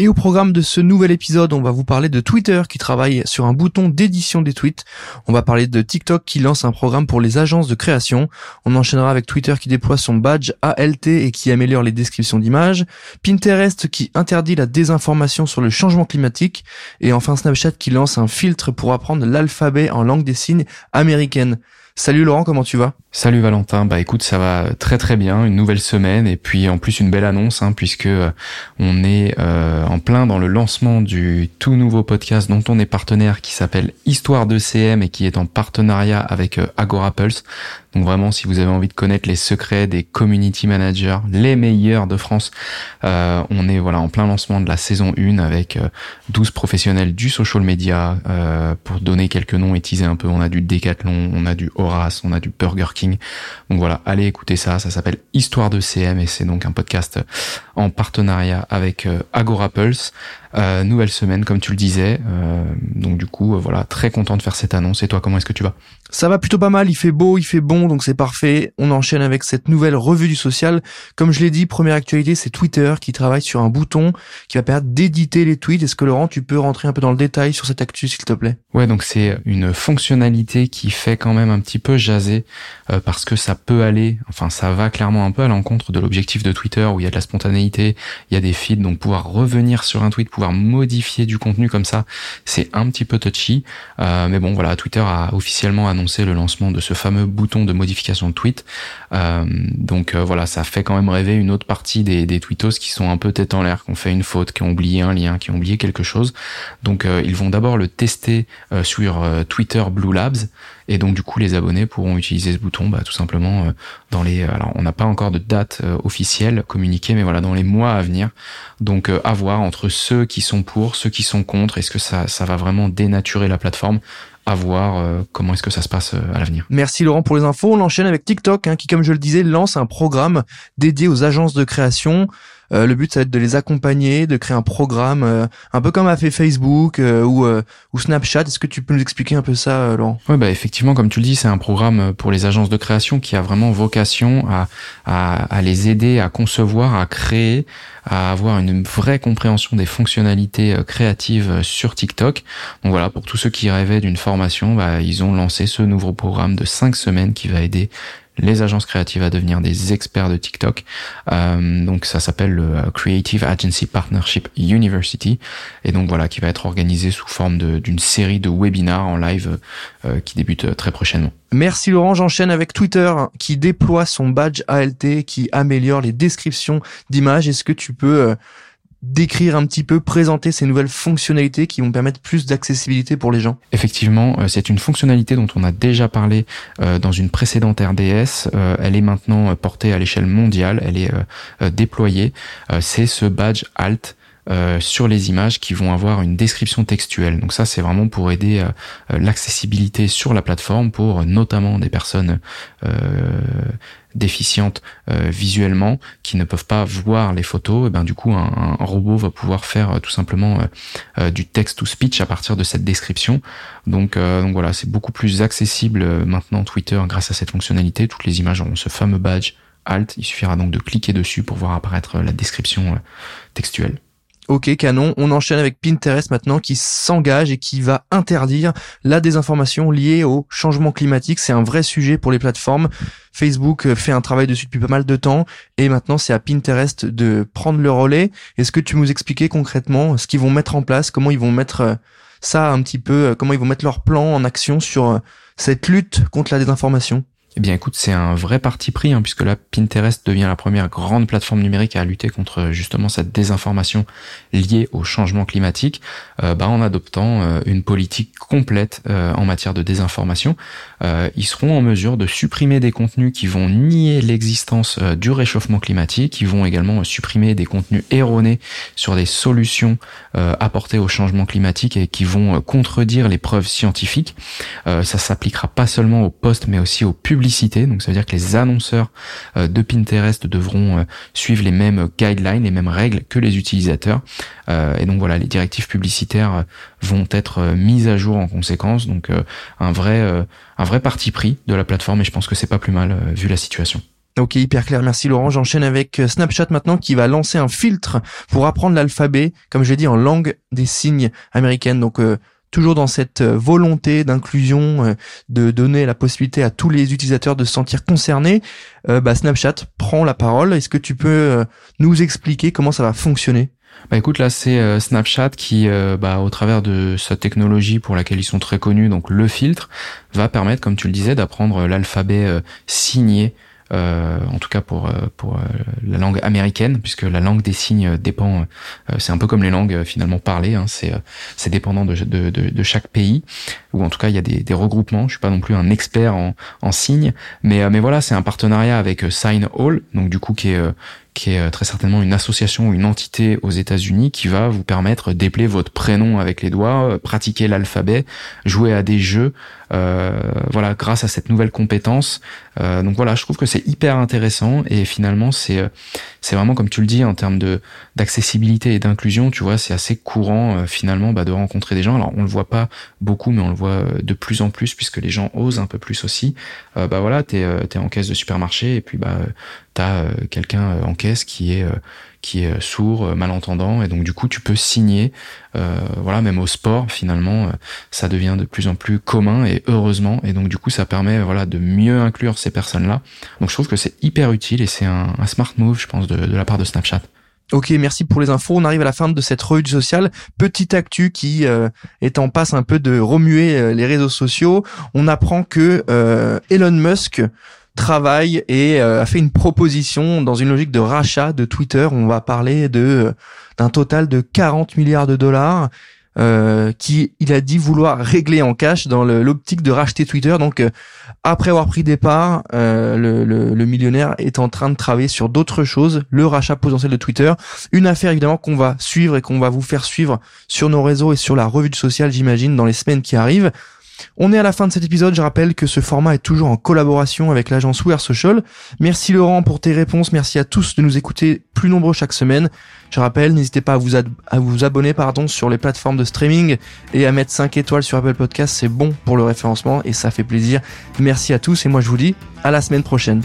et au programme de ce nouvel épisode, on va vous parler de Twitter qui travaille sur un bouton d'édition des tweets. On va parler de TikTok qui lance un programme pour les agences de création. On enchaînera avec Twitter qui déploie son badge ALT et qui améliore les descriptions d'images. Pinterest qui interdit la désinformation sur le changement climatique. Et enfin Snapchat qui lance un filtre pour apprendre l'alphabet en langue des signes américaine. Salut Laurent, comment tu vas? Salut Valentin, bah écoute ça va très très bien, une nouvelle semaine et puis en plus une belle annonce hein, puisque euh, on est euh, en plein dans le lancement du tout nouveau podcast dont on est partenaire qui s'appelle Histoire de CM et qui est en partenariat avec euh, Agora Pulse. Donc vraiment si vous avez envie de connaître les secrets des community managers, les meilleurs de France, on est voilà en plein lancement de la saison 1 avec 12 professionnels du social media pour donner quelques noms et teaser un peu, on a du Decathlon, on a du On a du Burger King donc voilà, allez écouter ça, ça s'appelle Histoire de CM et c'est donc un podcast en partenariat avec euh, Agora Pulse. Euh, nouvelle semaine, comme tu le disais. Euh, donc du coup, voilà, très content de faire cette annonce. Et toi, comment est-ce que tu vas? Ça va plutôt pas mal. Il fait beau, il fait bon, donc c'est parfait. On enchaîne avec cette nouvelle revue du social. Comme je l'ai dit, première actualité, c'est Twitter qui travaille sur un bouton qui va permettre d'éditer les tweets. Est-ce que Laurent, tu peux rentrer un peu dans le détail sur cette actu, s'il te plaît? Ouais, donc c'est une fonctionnalité qui fait quand même un petit peu jaser parce que ça peut aller, enfin ça va clairement un peu à l'encontre de l'objectif de Twitter où il y a de la spontanéité, il y a des feeds, donc pouvoir revenir sur un tweet, modifier du contenu comme ça, c'est un petit peu touchy. Euh, mais bon, voilà, Twitter a officiellement annoncé le lancement de ce fameux bouton de modification de tweet. Euh, donc euh, voilà, ça fait quand même rêver une autre partie des, des tweetos qui sont un peu tête en l'air, qui ont fait une faute, qui ont oublié un lien, qui ont oublié quelque chose. Donc ils vont d'abord le tester sur Twitter Blue Labs. Et donc du coup, les abonnés pourront utiliser ce bouton, bah, tout simplement dans les. Alors, on n'a pas encore de date officielle communiquée, mais voilà, dans les mois à venir. Donc, à voir entre ceux qui sont pour, ceux qui sont contre. Est-ce que ça, ça va vraiment dénaturer la plateforme? À voir euh, comment est-ce que ça se passe euh, à l'avenir. Merci Laurent pour les infos. On enchaîne avec TikTok hein, qui, comme je le disais, lance un programme dédié aux agences de création. Euh, le but, ça va être de les accompagner, de créer un programme, euh, un peu comme a fait Facebook euh, ou, Snapchat. Est-ce que tu peux nous expliquer un peu ça, Laurent? Oui, bah effectivement, comme tu le dis, c'est un programme pour les agences de création qui a vraiment vocation à, à, à les aider à concevoir, à créer, à avoir une vraie compréhension des fonctionnalités créatives sur TikTok. Donc voilà, pour tous ceux qui rêvaient d'une formation, bah, ils ont lancé ce nouveau programme de cinq semaines qui va aider les agences créatives à devenir des experts de TikTok. Euh, donc ça s'appelle le euh, Creative Agency Partnership University et donc voilà qui va être organisé sous forme d'une série de webinars en live euh, qui débute très prochainement. Merci Laurent, j'enchaîne avec Twitter qui déploie son badge ALT qui améliore les descriptions d'images. Est-ce que tu peux décrire un petit peu, présenter ces nouvelles fonctionnalités qui vont permettre plus d'accessibilité pour les gens Effectivement, euh, c'est une fonctionnalité dont on a déjà parlé euh, dans une précédente RDS. Euh, elle est maintenant portée à l'échelle mondiale, elle est déployée. C'est ce badge Alt euh, sur les images qui vont avoir une description textuelle. Donc ça, c'est vraiment pour aider euh, l'accessibilité sur la plateforme pour notamment des personnes euh, déficientes visuellement qui ne peuvent pas voir les photos. Et ben du coup, un, robot va pouvoir faire tout simplement du text to speech à partir de cette description. Donc, donc voilà, c'est beaucoup plus accessible maintenant Twitter grâce à cette fonctionnalité. Toutes les images auront ce fameux badge Alt. Il suffira donc de cliquer dessus pour voir apparaître la description textuelle. Ok, canon. On enchaîne avec Pinterest maintenant qui s'engage et qui va interdire la désinformation liée au changement climatique. C'est un vrai sujet pour les plateformes. Facebook euh, fait un travail dessus depuis pas mal de temps et maintenant c'est à Pinterest de prendre le relais. Est-ce que tu nous expliquer concrètement ce qu'ils vont mettre en place, comment ils vont mettre euh, ça un petit peu, euh, comment ils vont mettre leur plan en action sur cette lutte contre la désinformation? Eh bien écoute, c'est un vrai parti pris, hein, puisque là, Pinterest devient la première grande plateforme numérique à lutter contre justement cette désinformation liée au changement climatique, euh, bah, en adoptant euh, une politique complète euh, en matière de désinformation. ils seront en mesure de supprimer des contenus qui vont nier l'existence du réchauffement climatique, qui vont également supprimer des contenus erronés sur des solutions apportées au changement climatique et qui vont contredire les preuves scientifiques. ça s'appliquera pas seulement aux posts mais aussi aux Donc ça veut dire que les annonceurs de Pinterest devront suivre les mêmes guidelines, les mêmes règles que les utilisateurs. Euh, et donc voilà, les directives publicitaires euh, vont être euh, mises à jour en conséquence. Donc un vrai un vrai parti pris de la plateforme et je pense que c'est pas plus mal vu la situation. Ok, hyper clair. Merci Laurent. J'enchaîne avec Snapchat maintenant qui va lancer un filtre pour apprendre l'alphabet, comme je l'ai dit, en langue des signes américaine. Donc toujours dans cette euh, volonté d'inclusion, euh, de donner la possibilité à tous les utilisateurs de se sentir concernés, euh, bah, Snapchat prend la parole. Est-ce que tu peux nous expliquer comment ça va fonctionner? Bah écoute là c'est Snapchat qui bah, au travers de sa technologie pour laquelle ils sont très connus donc le filtre va permettre comme tu le disais d'apprendre l'alphabet signé euh, en tout cas pour euh, pour euh, la langue américaine, puisque la langue des signes dépend, c'est un peu comme les langues finalement parlées, hein, c'est dépendant de, de, de, chaque pays, ou en tout cas il y a des, des regroupements. Je suis pas non plus un expert en, en signes, mais mais voilà, c'est un partenariat avec Sign All, donc du coup qui est qui est très certainement une association ou une entité aux États-Unis qui va vous permettre d'épeler votre prénom avec les doigts, pratiquer l'alphabet, jouer à des jeux euh, voilà, grâce à cette nouvelle compétence. Euh, donc voilà, je trouve que c'est hyper intéressant et finalement c'est euh, c'est vraiment comme tu le dis en termes de d'accessibilité et d'inclusion, tu vois, c'est assez courant finalement bah, de rencontrer des gens. Alors on le voit pas beaucoup, mais on le voit de plus en plus puisque les gens osent un peu plus aussi. bah voilà, t'es es en caisse de supermarché et puis bah t'as quelqu'un en caisse qui est qui est sourd, euh, malentendant, et donc du coup tu peux signer, euh, voilà, même au sport finalement, euh, ça devient de plus en plus commun et heureusement, et donc du coup ça permet voilà de mieux inclure ces personnes-là. Donc je trouve que c'est hyper utile et c'est un, smart move, je pense, de, la part de Snapchat. Ok, merci pour les infos. On arrive à la fin de cette revue du social. Petite actu qui est en passe un peu de remuer les réseaux sociaux. On apprend que Elon Musk travaille et euh, a fait une proposition dans une logique de rachat de Twitter. On va parler de euh, d'un total de 40 milliards de dollars. Euh, qui il a dit vouloir régler en cash dans l'optique de racheter Twitter. Donc après avoir pris départ, le, le, millionnaire est en train de travailler sur d'autres choses, le rachat potentiel de Twitter, une affaire évidemment qu'on va suivre et qu'on va vous faire suivre sur nos réseaux et sur la revue sociale, j'imagine, dans les semaines qui arrivent. On est à la fin de cet épisode. Je rappelle que ce format est toujours en collaboration avec l'agence We Social. Merci Laurent pour tes réponses. Merci à tous de nous écouter plus nombreux chaque semaine. Je rappelle, n'hésitez pas à vous, à vous abonner pardon, sur les plateformes de streaming et à mettre 5 étoiles sur Apple Podcast. C'est bon pour le référencement et ça fait plaisir. Merci à tous et moi je vous dis à la semaine prochaine.